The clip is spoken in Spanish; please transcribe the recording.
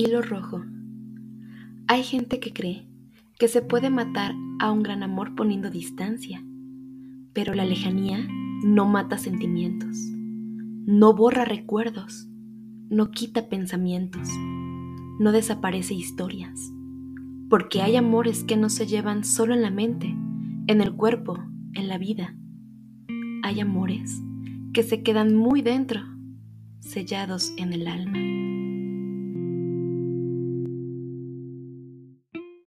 Hilo rojo. Hay gente que cree que se puede matar a un gran amor poniendo distancia, pero la lejanía no mata sentimientos, no borra recuerdos, no quita pensamientos, no desaparece historias, porque hay amores que no se llevan solo en la mente, en el cuerpo, en la vida. Hay amores que se quedan muy dentro, sellados en el alma.